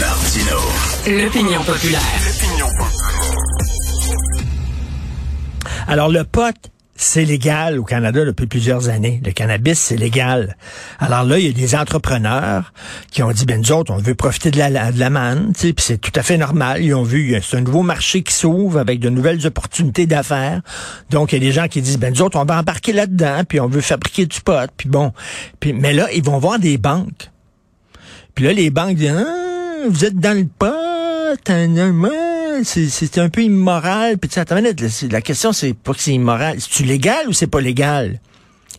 Martino. L'opinion populaire. Alors, le pote, c'est légal au Canada depuis plusieurs années. Le cannabis, c'est légal. Alors là, il y a des entrepreneurs qui ont dit, ben nous autres, on veut profiter de la, de la manne, puis c'est tout à fait normal. Ils ont vu, c'est un nouveau marché qui s'ouvre avec de nouvelles opportunités d'affaires. Donc, il y a des gens qui disent, ben nous autres, on va embarquer là-dedans, puis on veut fabriquer du pot, puis bon. Puis, mais là, ils vont voir des banques. Puis là, les banques disent, ah, vous êtes dans le pot, c'est un peu immoral. Puis la question, c'est pas que c'est immoral. C'est-tu légal ou c'est pas légal?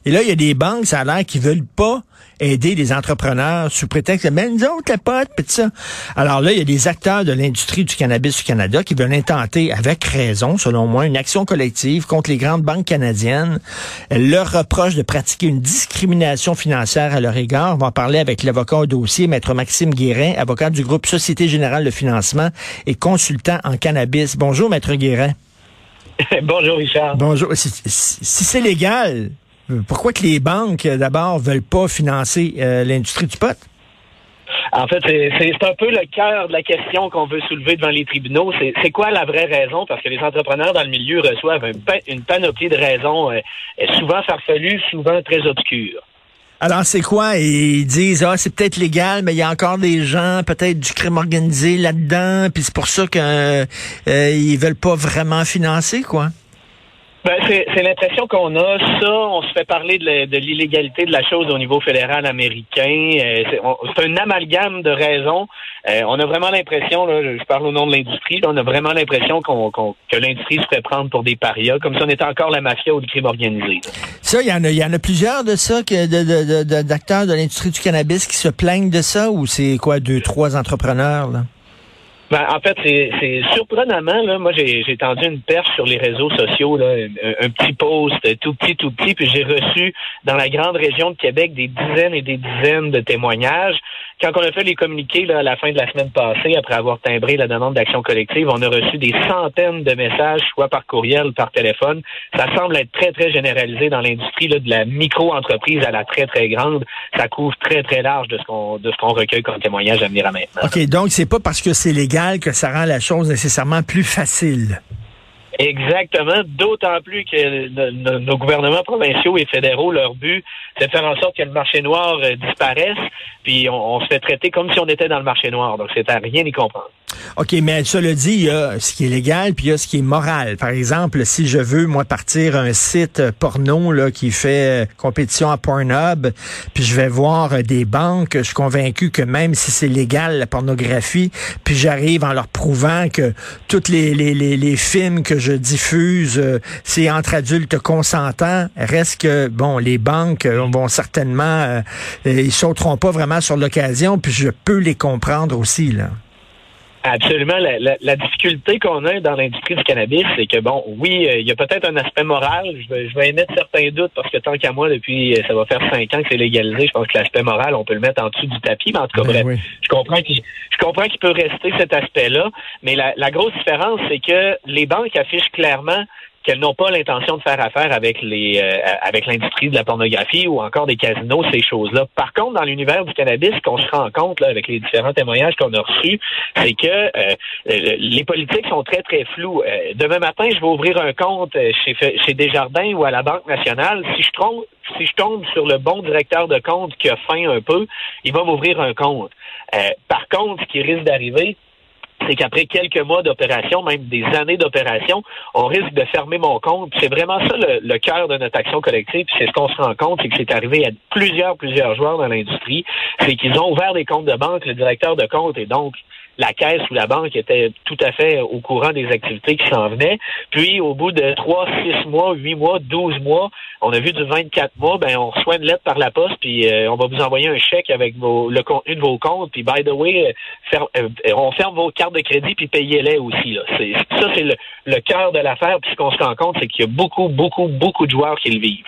Et là, il y a des banques, ça a l'air, qui veulent pas aider les entrepreneurs sous prétexte de, ben, nous autres, la pote, pis ça. Alors là, il y a des acteurs de l'industrie du cannabis du Canada qui veulent intenter, avec raison, selon moi, une action collective contre les grandes banques canadiennes. Elles leur reprochent de pratiquer une discrimination financière à leur égard. On va en parler avec l'avocat au dossier, Maître Maxime Guérin, avocat du groupe Société Générale de Financement et consultant en cannabis. Bonjour, Maître Guérin. Bonjour, Richard. Bonjour. Si, si c'est légal, pourquoi que les banques, euh, d'abord, veulent pas financer euh, l'industrie du pot? En fait, c'est un peu le cœur de la question qu'on veut soulever devant les tribunaux. C'est quoi la vraie raison? Parce que les entrepreneurs dans le milieu reçoivent une panoplie de raisons, euh, souvent farfelues, souvent très obscures. Alors, c'est quoi? Ils disent, ah, c'est peut-être légal, mais il y a encore des gens, peut-être du crime organisé là-dedans, puis c'est pour ça qu'ils euh, veulent pas vraiment financer, quoi? Ben, c'est l'impression qu'on a. Ça, on se fait parler de l'illégalité de la chose au niveau fédéral américain. Euh, c'est un amalgame de raisons. Euh, on a vraiment l'impression, je parle au nom de l'industrie, on a vraiment l'impression qu'on que l'industrie se fait prendre pour des parias, comme si on était encore la mafia ou le crime organisé. Ça, il y en a, plusieurs de ça, d'acteurs de, de l'industrie du cannabis qui se plaignent de ça, ou c'est quoi, deux, trois entrepreneurs, là? Ben, en fait, c'est surprenamment, là, moi j'ai tendu une perche sur les réseaux sociaux, là, un, petit post tout petit, tout petit, puis j'ai reçu dans la grande région de Québec des dizaines et des dizaines de témoignages. Quand on a fait les communiqués à la fin de la semaine passée, après avoir timbré la demande d'action collective, on a reçu des centaines de messages, soit par courriel ou par téléphone. Ça semble être très, très généralisé dans l'industrie de la micro-entreprise à la très, très grande. Ça couvre très, très large de ce qu'on de ce qu'on recueille comme témoignage à venir à maintenant. OK, donc c'est pas parce que c'est légal que ça rend la chose nécessairement plus facile. Exactement, d'autant plus que nos gouvernements provinciaux et fédéraux, leur but, c'est de faire en sorte que le marché noir euh, disparaisse, puis on, se fait traiter comme si on était dans le marché noir. Donc, c'est à rien y comprendre. OK, mais cela dit, il y a ce qui est légal, puis il y a ce qui est moral. Par exemple, si je veux, moi, partir un site porno là, qui fait euh, compétition à Pornhub, puis je vais voir euh, des banques, je suis convaincu que même si c'est légal, la pornographie, puis j'arrive en leur prouvant que tous les, les, les, films que je diffuse, euh, c'est entre adultes consentants, reste que, bon, les banques vont certainement, ils sauteront pas vraiment sur l'occasion, puis je peux les comprendre aussi, là. Absolument. La, difficulté qu'on a dans l'industrie du cannabis, c'est que, bon, oui, euh, il y a peut-être un aspect moral. Je vais, je vais émettre certains doutes parce que tant qu'à moi, depuis, euh, ça va faire cinq ans que c'est légalisé, je pense que l'aspect moral, on peut le mettre en dessous du tapis. Mais en tout cas, ben bref, je comprends qu'il je comprends qu'il peut rester cet aspect-là. Mais la, la grosse différence, c'est que les banques affichent clairement qu'elles n'ont pas l'intention de faire affaire avec les euh, avec l'industrie de la pornographie ou encore des casinos, ces choses-là. Par contre, dans l'univers du cannabis, qu'on se rend compte là, avec les différents témoignages qu'on a reçus, c'est que euh, euh, les politiques sont très très floues. demain matin, je vais ouvrir un compte chez chez Desjardins ou à la Banque nationale. Si je tombe si je tombe sur le bon directeur de compte qui a faim un peu, il va m'ouvrir un compte. par contre, ce qui risque d'arriver, c'est qu'après quelques mois d'opération, même des années d'opération, on risque de fermer mon compte. C'est vraiment ça le, cœur de notre action collective. C'est ce qu'on se rend compte, c'est que c'est arrivé à plusieurs, plusieurs joueurs dans l'industrie. C'est qu'ils ont ouvert des comptes de banque, le directeur de compte est donc la caisse ou la banque était tout à fait au courant des activités qui s'en venaient. Puis, au bout de trois, six mois, huit mois, douze mois, on a vu du 24 mois, ben on reçoit une lettre par la poste, puis euh, on va vous envoyer un chèque avec le contenu de vos comptes, puis by the way, euh, euh, on ferme vos cartes de crédit, puis payez-les aussi. Ça, c'est le, cœur de l'affaire, puis ce qu'on se rend compte, c'est qu'il y a beaucoup, beaucoup, beaucoup de joueurs qui le vivent.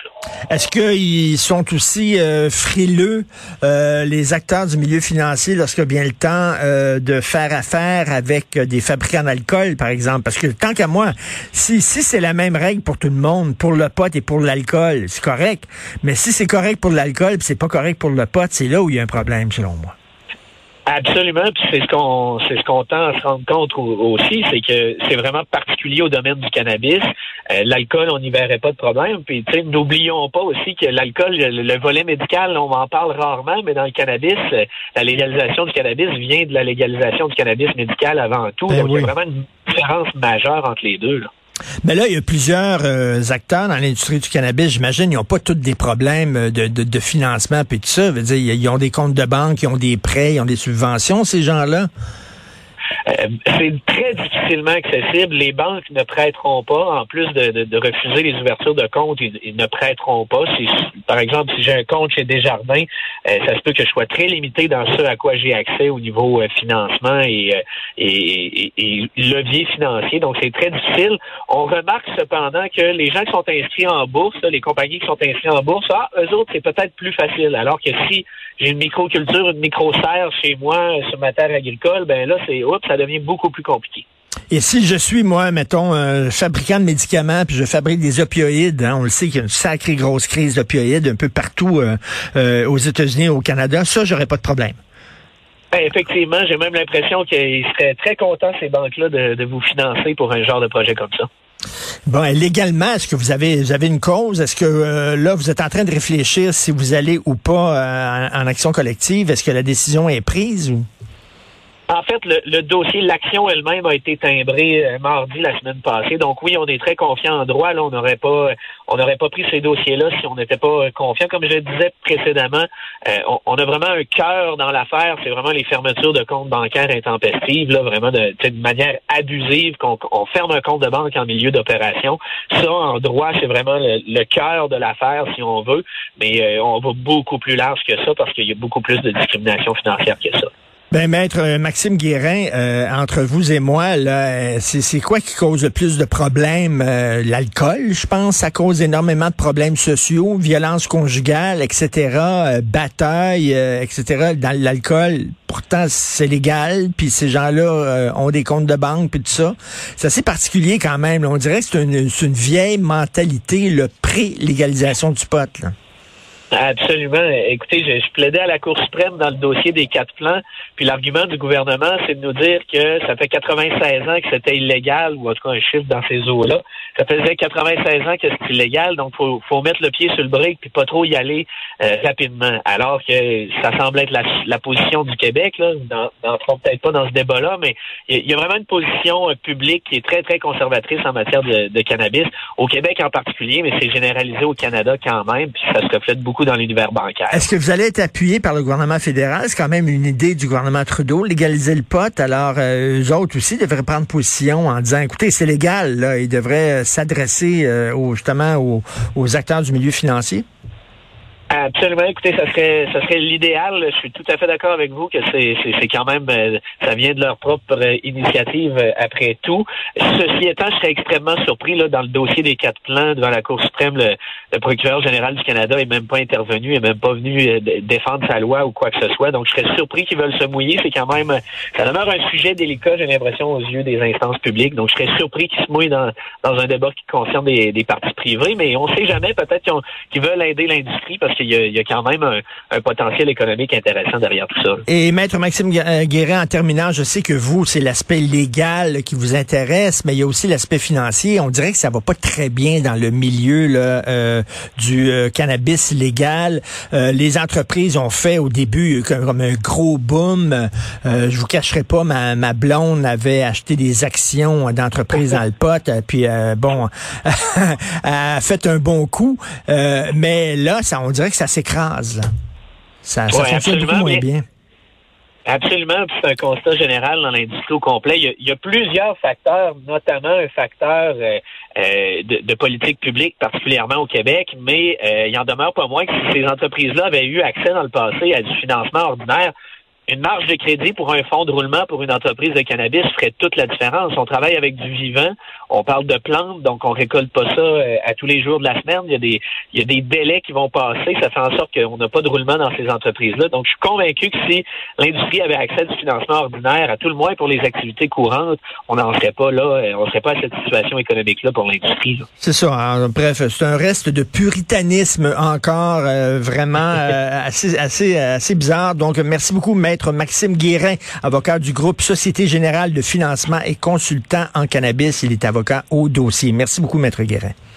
Est-ce qu'ils sont aussi frileux, les acteurs du milieu financier, lorsque vient le temps de faire affaire avec euh, des fabricants d'alcool, par exemple. Parce que tant qu'à moi, si, si c'est la même règle pour tout le monde, pour le pot et pour l'alcool, c'est correct. Mais si c'est correct pour l'alcool, c'est pas correct pour le pot, c'est là où il y a un problème, selon moi. Absolument, puis c'est ce qu'on c'est ce qu'on tend à se rendre compte aussi, c'est que c'est vraiment particulier au domaine du cannabis. Euh, l'alcool, on n'y verrait pas de problème. Puis n'oublions pas aussi que l'alcool, le, volet médical, on en parle rarement, mais dans le cannabis, euh, la légalisation du cannabis vient de la légalisation du cannabis médical avant tout. Ben Donc il y a vraiment une différence majeure entre les deux. Là. Mais là, il y a plusieurs euh, acteurs dans l'industrie du cannabis. J'imagine, ils n'ont pas tous des problèmes de, de, financement puis tout ça. Dire, ils ont des comptes de banque, ils ont des prêts, ils ont des subventions, ces gens-là. Euh, c'est très difficilement accessible. Les banques ne prêteront pas, en plus de, refuser les ouvertures de comptes, ils, ne prêteront pas. Si, par exemple, si j'ai un compte chez Desjardins, euh, ça se peut que je sois très limité dans ce à quoi j'ai accès au niveau euh, financement et, et, et, levier financier. Donc, c'est très difficile. On remarque cependant que les gens qui sont inscrits en bourse, les compagnies qui sont inscrites en bourse, ah, eux autres, c'est peut-être plus facile. Alors que si j'ai une microculture, une micro-serre chez moi sur ma terre agricole, ben là, c'est oups, ça devient beaucoup plus compliqué. Et si je suis, moi, mettons, un fabricant de médicaments, puis je fabrique des opioïdes, hein, on le sait qu'il y a une sacrée grosse crise d'opioïdes un peu partout euh, euh, aux États-Unis et au Canada, ça, j'aurais pas de problème. Ben, effectivement, j'ai même l'impression qu'ils seraient très contents, ces banques-là, de, vous financer pour un genre de projet comme ça. Bon, légalement, est-ce que vous avez, vous avez une cause? Est-ce que euh, là, vous êtes en train de réfléchir si vous allez ou pas en, en, action collective? Est-ce que la décision est prise? Ou? En fait, le, dossier, l'action elle-même a été timbrée euh, mardi la semaine passée. Donc oui, on est très confiant en droit. Là, on n'aurait pas, on n'aurait pas pris ces dossiers-là si on n'était pas euh, confiant. Comme je le disais précédemment, euh, on, a vraiment un cœur dans l'affaire. C'est vraiment les fermetures de comptes bancaires intempestives, là, vraiment de, manière abusive, qu'on ferme un compte de banque en milieu d'opération. Ça, en droit, c'est vraiment le, cœur de l'affaire, si on veut. Mais on va beaucoup plus large que ça parce qu'il y a beaucoup plus de discrimination financière que ça. Ben, maître euh, Maxime Guérin, euh, entre vous et moi, là, euh, c'est quoi qui cause le plus de problèmes? L'alcool, je pense, ça cause énormément de problèmes sociaux, violence conjugale, etc., bataille, etc. Dans l'alcool, pourtant, c'est légal, puis ces gens-là ont des comptes de banque, puis tout ça. C'est assez particulier quand même. On dirait que c'est une, vieille mentalité, le pré-légalisation du pot. Absolument. Écoutez, je, je, plaidais à la Cour suprême dans le dossier des quatre plans, puis l'argument du gouvernement, c'est de nous dire que ça fait 96 ans que c'était illégal, ou en tout cas un chiffre dans ces eaux-là. Ça faisait 96 ans que c'est illégal, donc faut, faut mettre le pied sur le brique puis pas trop y aller euh, rapidement. Alors que ça semble être la, la position du Québec, là, n'entrons peut-être pas dans ce débat-là, mais il y, a vraiment une position euh, publique qui est très, très conservatrice en matière de, de cannabis, au Québec en particulier, mais c'est généralisé au Canada quand même, puis ça se reflète beaucoup Est-ce que vous allez être appuyé par le gouvernement fédéral? C'est quand même une idée du gouvernement Trudeau, légaliser le pot. Alors, euh, eux autres aussi devraient prendre position en disant, écoutez, c'est légal. Là. Ils devraient euh, s'adresser euh, justement aux acteurs du milieu financier. Absolument. Écoutez, ça serait, ça serait l'idéal. Je suis tout à fait d'accord avec vous que c'est, c'est, quand même, euh, ça vient de leur propre euh, initiative euh, après tout. Ceci étant, je serais extrêmement surpris là dans le dossier des quatre plans devant la Cour suprême. Le, procureur général du Canada est même pas intervenu, est même pas venu défendre sa loi ou quoi que ce soit. Donc, je serais surpris qu'ils veulent se mouiller. C'est quand même, ça demeure un sujet délicat, j'ai l'impression, aux yeux des instances publiques. Donc, je serais surpris qu'ils se mouillent dans, dans un débat qui concerne des, des partis privés. Mais on sait jamais. Peut-être qu'ils, qu'ils veulent aider l'industrie parce que il y a, quand même un, potentiel économique intéressant derrière tout ça. Et Maître Maxime euh, Guérin, en terminant, je sais que vous, c'est l'aspect légal qui vous intéresse, mais il y a aussi l'aspect financier. On dirait que ça va pas très bien dans le milieu là, euh, du euh, cannabis légal. les entreprises ont fait au début comme un gros boom. je vous cacherai pas, ma, ma blonde avait acheté des actions d'entreprise dans le pot, puis bon, a fait un bon coup. mais là, ça, on dirait que ça s'écrase. Ça, ça fonctionne beaucoup moins bien. Absolument, c'est un constat général dans l'industrie au complet. Il y, a, plusieurs facteurs, notamment un facteur euh, euh, de, politique publique, particulièrement au Québec, mais euh, il en demeure pas moins que si ces entreprises-là avaient eu accès dans le passé à du financement ordinaire, une marge de crédit pour un fonds de roulement pour une entreprise de cannabis ferait toute la différence. On travaille avec du vivant, on parle de plantes, donc on récolte pas ça euh, à tous les jours de la semaine. Il y a des, il y a des délais qui vont passer. Ça fait en sorte qu'on n'a pas de roulement dans ces entreprises-là. Donc, je suis convaincu que si l'industrie avait accès à du financement ordinaire, à tout le moins pour les activités courantes, on n'en serait pas là, euh, on serait pas à cette situation économique-là pour l'industrie. C'est ça. Hein. bref, c'est un reste de puritanisme encore euh, vraiment assez, assez, assez bizarre. Donc, merci beaucoup, maître Maxime Guérin, avocat du groupe Société Générale de Financement et consultant en cannabis. Il est avocat au dossier. Merci beaucoup, maître Guérin.